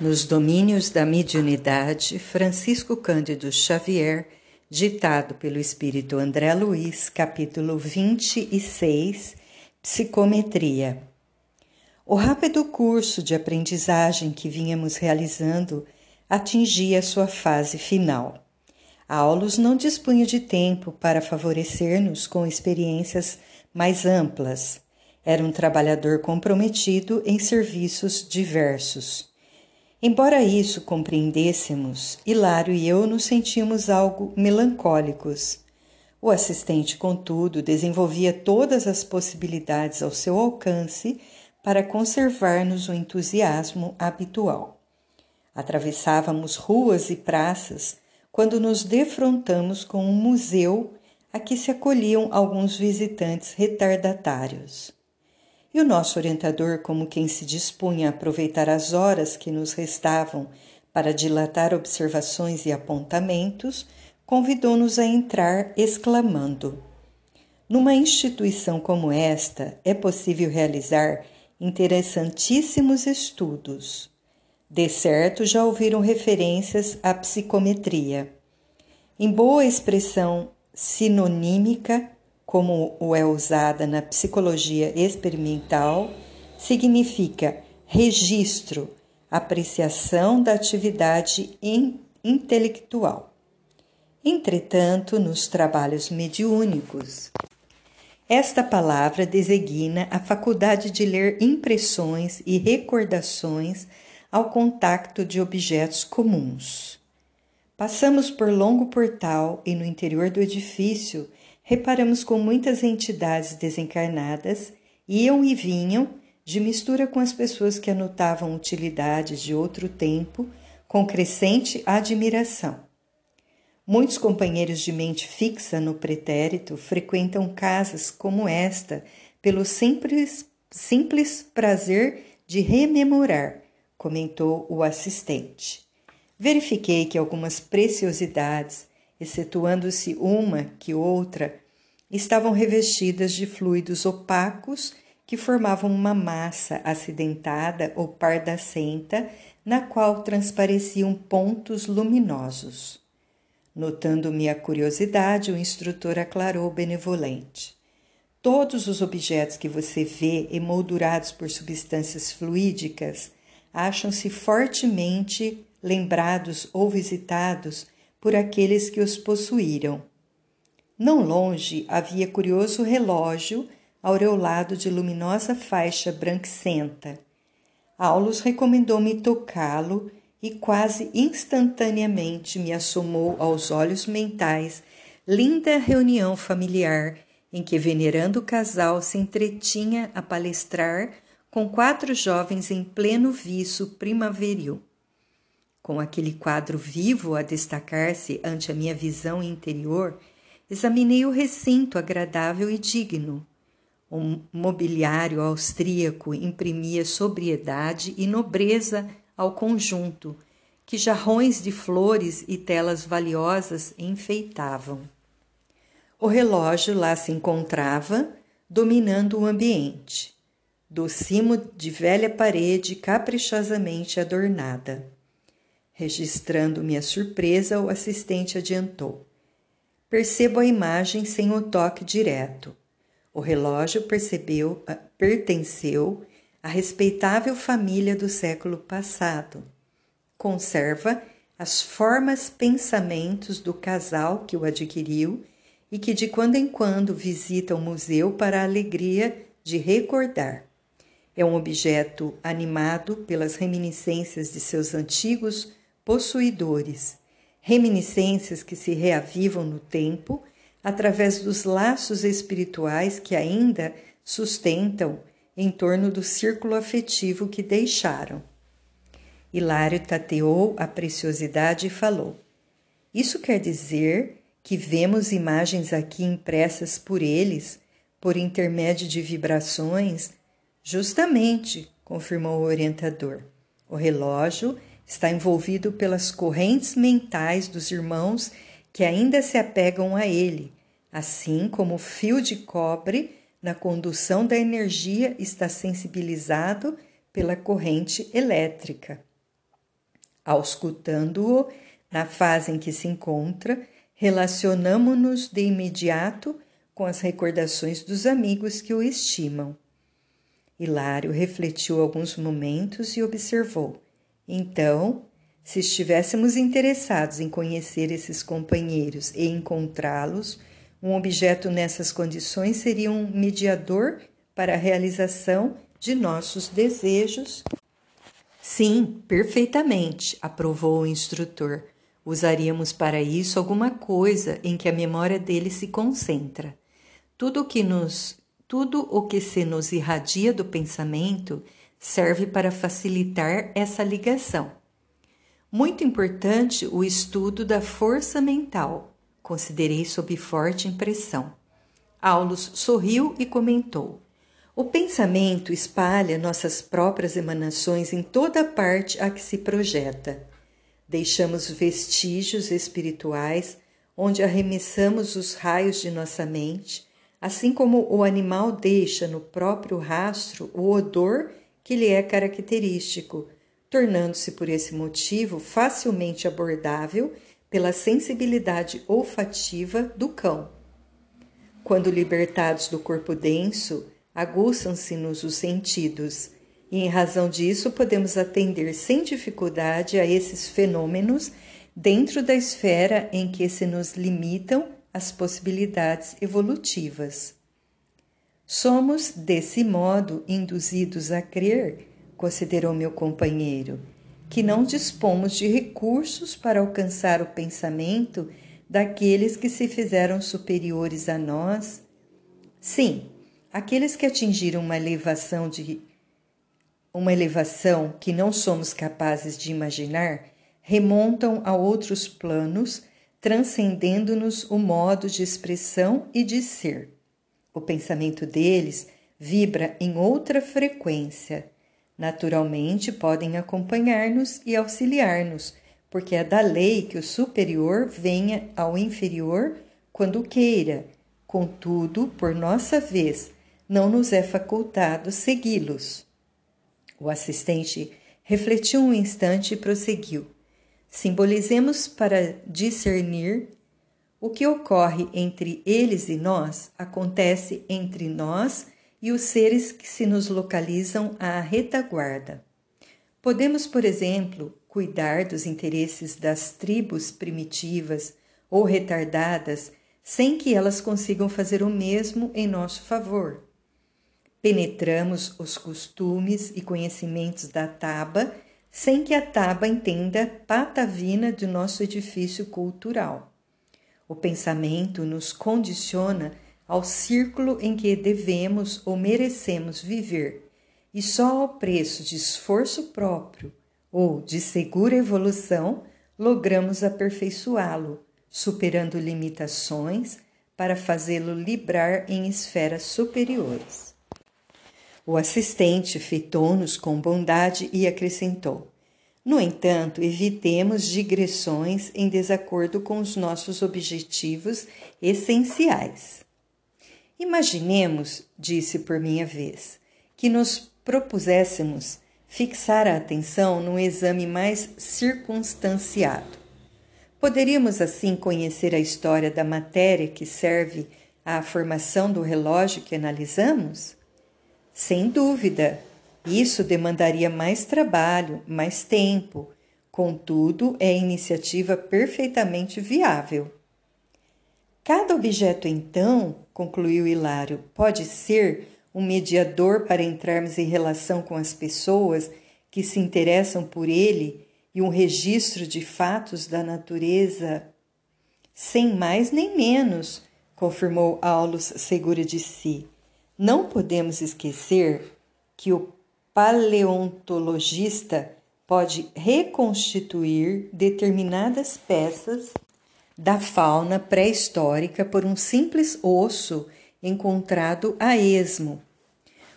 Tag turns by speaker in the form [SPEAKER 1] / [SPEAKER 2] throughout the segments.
[SPEAKER 1] Nos domínios da mediunidade, Francisco Cândido Xavier, ditado pelo espírito André Luiz, capítulo 26, Psicometria. O rápido curso de aprendizagem que vínhamos realizando atingia sua fase final. Aulos não dispunha de tempo para favorecer-nos com experiências mais amplas. Era um trabalhador comprometido em serviços diversos. Embora isso compreendêssemos, Hilário e eu nos sentimos algo melancólicos. O assistente, contudo, desenvolvia todas as possibilidades ao seu alcance para conservar-nos o entusiasmo habitual. Atravessávamos ruas e praças quando nos defrontamos com um museu a que se acolhiam alguns visitantes retardatários. E o nosso orientador, como quem se dispunha a aproveitar as horas que nos restavam para dilatar observações e apontamentos, convidou-nos a entrar, exclamando: Numa instituição como esta é possível realizar interessantíssimos estudos. De certo já ouviram referências à psicometria. Em boa expressão sinonímica, como o é usada na psicologia experimental, significa registro, apreciação da atividade intelectual. Entretanto, nos trabalhos mediúnicos, esta palavra designa a faculdade de ler impressões e recordações ao contacto de objetos comuns. Passamos por longo portal e no interior do edifício reparamos com muitas entidades desencarnadas iam e vinham de mistura com as pessoas que anotavam utilidades de outro tempo com crescente admiração. Muitos companheiros de mente fixa no pretérito frequentam casas como esta pelo simples, simples prazer de rememorar, comentou o assistente. Verifiquei que algumas preciosidades excetuando-se uma que outra, estavam revestidas de fluidos opacos que formavam uma massa acidentada ou pardacenta na qual transpareciam pontos luminosos. Notando minha curiosidade, o instrutor aclarou benevolente. Todos os objetos que você vê emoldurados por substâncias fluídicas acham-se fortemente lembrados ou visitados por aqueles que os possuíram. Não longe havia curioso relógio aureolado de luminosa faixa branquicenta. Aulus recomendou-me tocá-lo e quase instantaneamente me assomou aos olhos mentais linda reunião familiar em que venerando casal se entretinha a palestrar com quatro jovens em pleno viço primaveril com aquele quadro vivo a destacar-se ante a minha visão interior, examinei o recinto agradável e digno. O mobiliário austríaco imprimia sobriedade e nobreza ao conjunto, que jarrões de flores e telas valiosas enfeitavam. O relógio lá se encontrava, dominando o ambiente, do cimo de velha parede caprichosamente adornada. Registrando minha surpresa, o assistente adiantou. Percebo a imagem sem o toque direto. O relógio percebeu, ah, pertenceu à respeitável família do século passado. Conserva as formas pensamentos do casal que o adquiriu e que de quando em quando visita o museu para a alegria de recordar. É um objeto animado pelas reminiscências de seus antigos possuidores, reminiscências que se reavivam no tempo através dos laços espirituais que ainda sustentam em torno do círculo afetivo que deixaram. Hilário tateou a preciosidade e falou: Isso quer dizer que vemos imagens aqui impressas por eles, por intermédio de vibrações? Justamente, confirmou o orientador. O relógio está envolvido pelas correntes mentais dos irmãos que ainda se apegam a ele, assim como o fio de cobre na condução da energia está sensibilizado pela corrente elétrica. Auscultando-o na fase em que se encontra, relacionamo-nos de imediato com as recordações dos amigos que o estimam. Hilário refletiu alguns momentos e observou. Então, se estivéssemos interessados em conhecer esses companheiros e encontrá-los, um objeto nessas condições seria um mediador para a realização de nossos desejos. Sim, perfeitamente, aprovou o instrutor. Usaríamos para isso alguma coisa em que a memória dele se concentra. Tudo o que nos tudo o que se nos irradia do pensamento serve para facilitar essa ligação. Muito importante o estudo da força mental. Considerei sob forte impressão. Aulus sorriu e comentou: O pensamento espalha nossas próprias emanações em toda parte a que se projeta. Deixamos vestígios espirituais onde arremessamos os raios de nossa mente assim como o animal deixa no próprio rastro o odor que lhe é característico, tornando-se por esse motivo facilmente abordável pela sensibilidade olfativa do cão. Quando libertados do corpo denso, aguçam-se-nos os sentidos, e em razão disso podemos atender sem dificuldade a esses fenômenos dentro da esfera em que se nos limitam as possibilidades evolutivas. Somos, desse modo, induzidos a crer, considerou meu companheiro, que não dispomos de recursos para alcançar o pensamento daqueles que se fizeram superiores a nós. Sim, aqueles que atingiram uma elevação de uma elevação que não somos capazes de imaginar, remontam a outros planos transcendendo-nos o modo de expressão e de ser. O pensamento deles vibra em outra frequência. Naturalmente, podem acompanhar-nos e auxiliar-nos, porque é da lei que o superior venha ao inferior quando queira. Contudo, por nossa vez, não nos é facultado segui-los. O assistente refletiu um instante e prosseguiu. Simbolizemos para discernir o que ocorre entre eles e nós, acontece entre nós e os seres que se nos localizam à retaguarda. Podemos, por exemplo, cuidar dos interesses das tribos primitivas ou retardadas sem que elas consigam fazer o mesmo em nosso favor. Penetramos os costumes e conhecimentos da Taba sem que a Taba entenda patavina de nosso edifício cultural. O pensamento nos condiciona ao círculo em que devemos ou merecemos viver, e só ao preço de esforço próprio ou de segura evolução logramos aperfeiçoá-lo, superando limitações para fazê-lo librar em esferas superiores. O assistente fitou-nos com bondade e acrescentou: No entanto, evitemos digressões em desacordo com os nossos objetivos essenciais. Imaginemos, disse por minha vez, que nos propuséssemos fixar a atenção num exame mais circunstanciado. Poderíamos assim conhecer a história da matéria que serve à formação do relógio que analisamos? Sem dúvida, isso demandaria mais trabalho, mais tempo. Contudo, é iniciativa perfeitamente viável. Cada objeto, então, concluiu Hilário, pode ser um mediador para entrarmos em relação com as pessoas que se interessam por ele e um registro de fatos da natureza. Sem mais nem menos, confirmou Aulus seguro de si. Não podemos esquecer que o paleontologista pode reconstituir determinadas peças da fauna pré-histórica por um simples osso encontrado a esmo.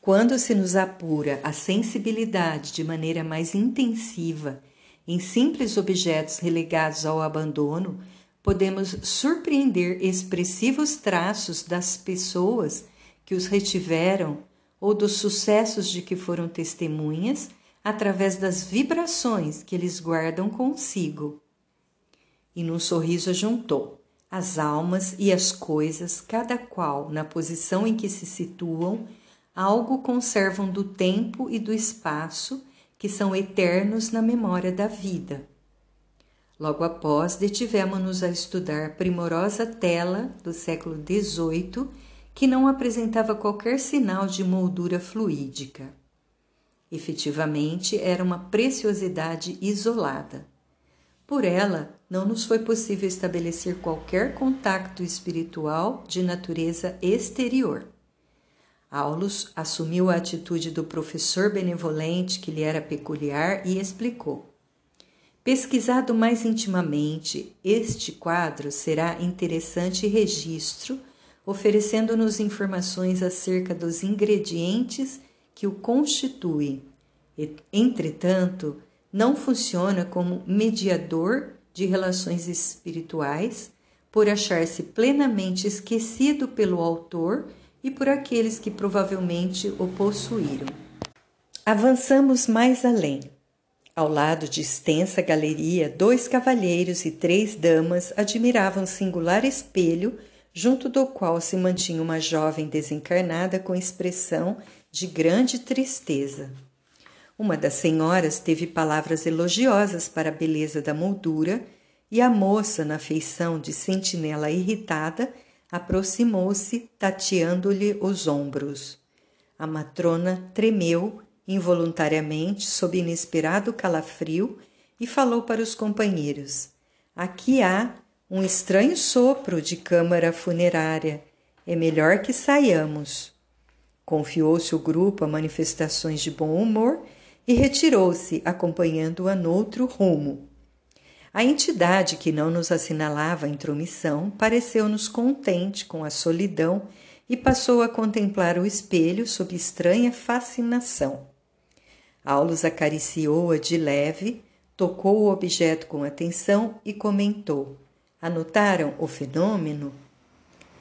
[SPEAKER 1] Quando se nos apura a sensibilidade de maneira mais intensiva em simples objetos relegados ao abandono, podemos surpreender expressivos traços das pessoas que os retiveram ou dos sucessos de que foram testemunhas, através das vibrações que eles guardam consigo. E num sorriso juntou as almas e as coisas, cada qual na posição em que se situam, algo conservam do tempo e do espaço que são eternos na memória da vida. Logo após, detivemos-nos a estudar primorosa tela do século XVIII que não apresentava qualquer sinal de moldura fluídica. Efetivamente, era uma preciosidade isolada. Por ela, não nos foi possível estabelecer qualquer contato espiritual de natureza exterior. Aulus assumiu a atitude do professor benevolente que lhe era peculiar e explicou. Pesquisado mais intimamente, este quadro será interessante registro, oferecendo-nos informações acerca dos ingredientes que o constituem. Entretanto, não funciona como mediador de relações espirituais, por achar-se plenamente esquecido pelo autor e por aqueles que provavelmente o possuíram. Avançamos mais além. Ao lado de extensa galeria, dois cavalheiros e três damas admiravam um singular espelho, junto do qual se mantinha uma jovem desencarnada com expressão de grande tristeza. Uma das senhoras teve palavras elogiosas para a beleza da moldura, e a moça, na feição de sentinela irritada, aproximou-se, tateando-lhe os ombros. A matrona tremeu involuntariamente sob inesperado calafrio e falou para os companheiros: Aqui há um estranho sopro de câmara funerária. É melhor que saiamos. Confiou-se o grupo a manifestações de bom humor e retirou-se, acompanhando-a noutro rumo. A entidade que não nos assinalava a intromissão pareceu-nos contente com a solidão e passou a contemplar o espelho sob estranha fascinação. Aulus acariciou-a de leve, tocou o objeto com atenção e comentou: Anotaram o fenômeno?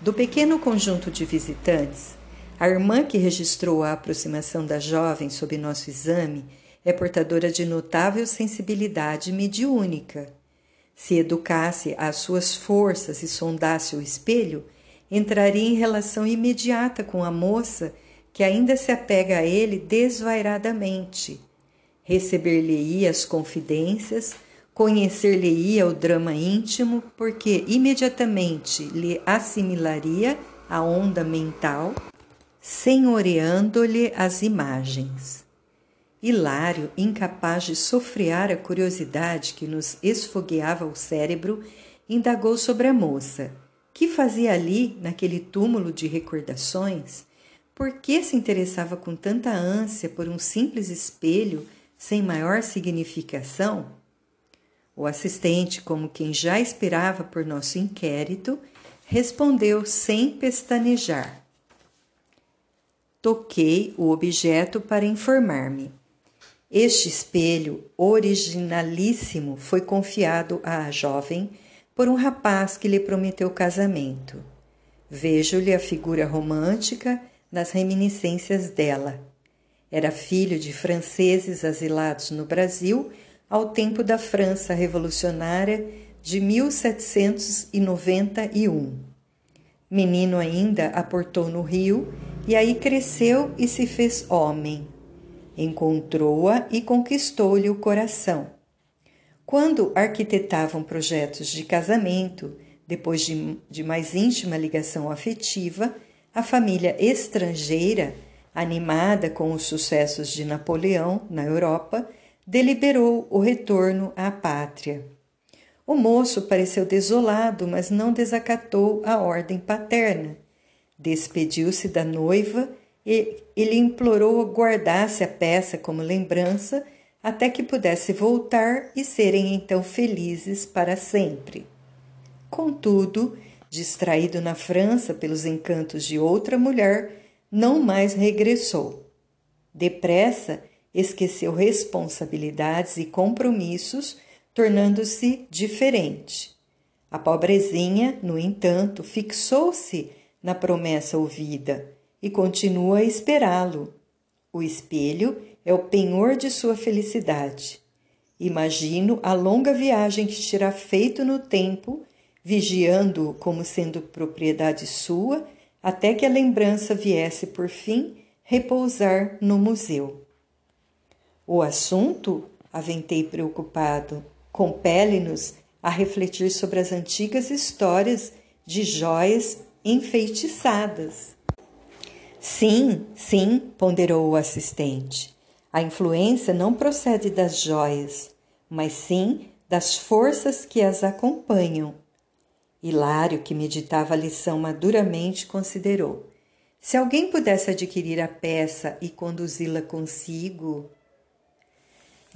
[SPEAKER 1] Do pequeno conjunto de visitantes, a irmã que registrou a aproximação da jovem sob nosso exame é portadora de notável sensibilidade mediúnica se educasse às suas forças e sondasse o espelho, entraria em relação imediata com a moça que ainda se apega a ele desvairadamente. Receber-lhe-ia as confidências, conhecer-lhe-ia o drama íntimo, porque imediatamente lhe assimilaria a onda mental, senhoreando-lhe as imagens. Hilário, incapaz de sofrear a curiosidade que nos esfogueava o cérebro, indagou sobre a moça. Que fazia ali, naquele túmulo de recordações? Por que se interessava com tanta ânsia por um simples espelho sem maior significação? O assistente, como quem já esperava por nosso inquérito, respondeu sem pestanejar. Toquei o objeto para informar-me. Este espelho originalíssimo foi confiado à jovem por um rapaz que lhe prometeu casamento. Vejo-lhe a figura romântica nas reminiscências dela. Era filho de franceses asilados no Brasil ao tempo da França Revolucionária de 1791. Menino ainda aportou no Rio e aí cresceu e se fez homem encontrou-a e conquistou-lhe o coração. Quando arquitetavam projetos de casamento, depois de, de mais íntima ligação afetiva, a família estrangeira, animada com os sucessos de Napoleão na Europa, deliberou o retorno à pátria. O moço pareceu desolado, mas não desacatou a ordem paterna. Despediu-se da noiva e ele implorou guardasse a peça como lembrança até que pudesse voltar e serem então felizes para sempre. Contudo, distraído na França pelos encantos de outra mulher, não mais regressou. Depressa, esqueceu responsabilidades e compromissos, tornando-se diferente. A pobrezinha, no entanto, fixou-se na promessa ouvida e continua a esperá-lo. O espelho é o penhor de sua felicidade. Imagino a longa viagem que terá feito no tempo, vigiando-o como sendo propriedade sua, até que a lembrança viesse por fim repousar no museu. O assunto, aventei preocupado, compele-nos a refletir sobre as antigas histórias de joias enfeitiçadas. Sim, sim, ponderou o assistente. A influência não procede das joias, mas sim das forças que as acompanham. Hilário, que meditava a lição maduramente, considerou: se alguém pudesse adquirir a peça e conduzi-la consigo.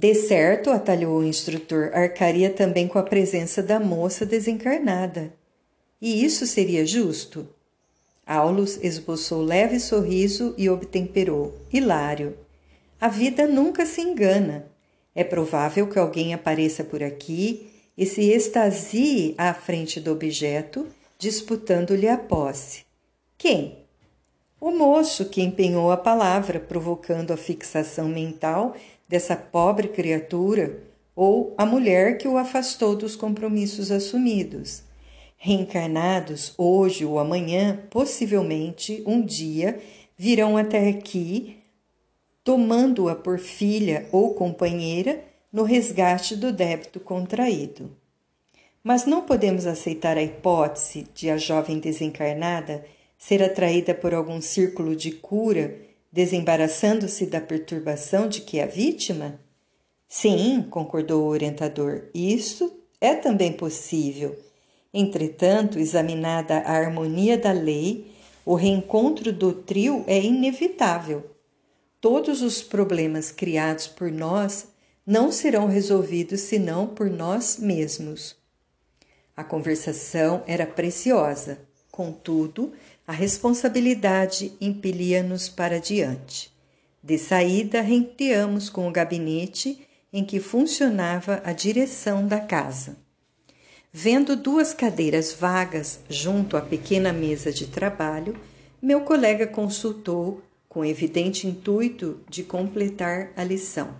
[SPEAKER 1] De certo, atalhou o instrutor, arcaria também com a presença da moça desencarnada. E isso seria justo? Aulus esboçou leve sorriso e obtemperou. Hilário. A vida nunca se engana. É provável que alguém apareça por aqui e se extasie à frente do objeto, disputando-lhe a posse. Quem? O moço que empenhou a palavra, provocando a fixação mental dessa pobre criatura, ou a mulher que o afastou dos compromissos assumidos reencarnados hoje ou amanhã, possivelmente um dia, virão até aqui, tomando-a por filha ou companheira no resgate do débito contraído. Mas não podemos aceitar a hipótese de a jovem desencarnada ser atraída por algum círculo de cura, desembaraçando-se da perturbação de que é vítima? Sim, concordou o orientador, isso é também possível Entretanto, examinada a harmonia da lei, o reencontro do trio é inevitável. Todos os problemas criados por nós não serão resolvidos senão por nós mesmos. A conversação era preciosa, contudo, a responsabilidade impelia-nos para diante. De saída, renteamos com o gabinete em que funcionava a direção da casa. Vendo duas cadeiras vagas junto à pequena mesa de trabalho, meu colega consultou com evidente intuito de completar a lição.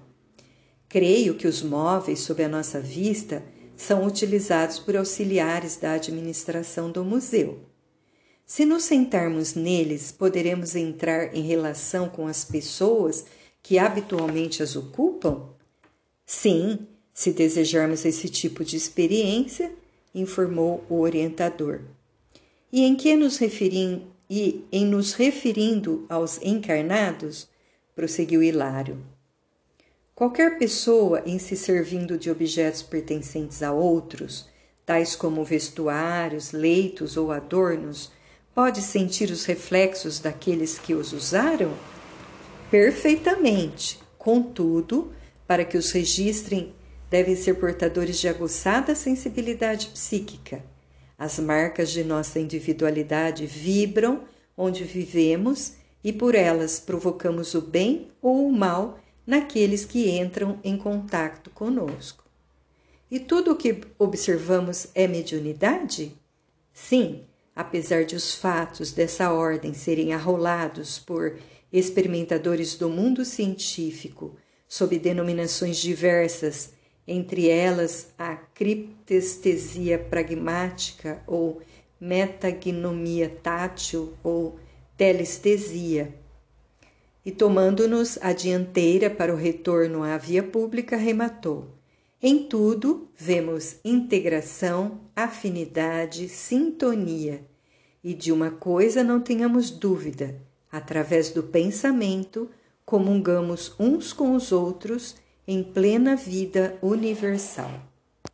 [SPEAKER 1] Creio que os móveis sob a nossa vista são utilizados por auxiliares da administração do museu. Se nos sentarmos neles, poderemos entrar em relação com as pessoas que habitualmente as ocupam? Sim, se desejarmos esse tipo de experiência, informou o orientador. E em que nos referim, e em nos referindo aos encarnados, prosseguiu Hilário. Qualquer pessoa, em se servindo de objetos pertencentes a outros, tais como vestuários, leitos ou adornos, pode sentir os reflexos daqueles que os usaram? Perfeitamente. Contudo, para que os registrem devem ser portadores de aguçada sensibilidade psíquica. As marcas de nossa individualidade vibram onde vivemos e por elas provocamos o bem ou o mal naqueles que entram em contato conosco. E tudo o que observamos é mediunidade? Sim, apesar de os fatos dessa ordem serem arrolados por experimentadores do mundo científico sob denominações diversas entre elas a criptestesia pragmática ou metagnomia tátil ou telestesia. E tomando-nos a dianteira para o retorno à via pública, rematou. Em tudo vemos integração, afinidade, sintonia. E de uma coisa não tenhamos dúvida: através do pensamento, comungamos uns com os outros em plena vida universal.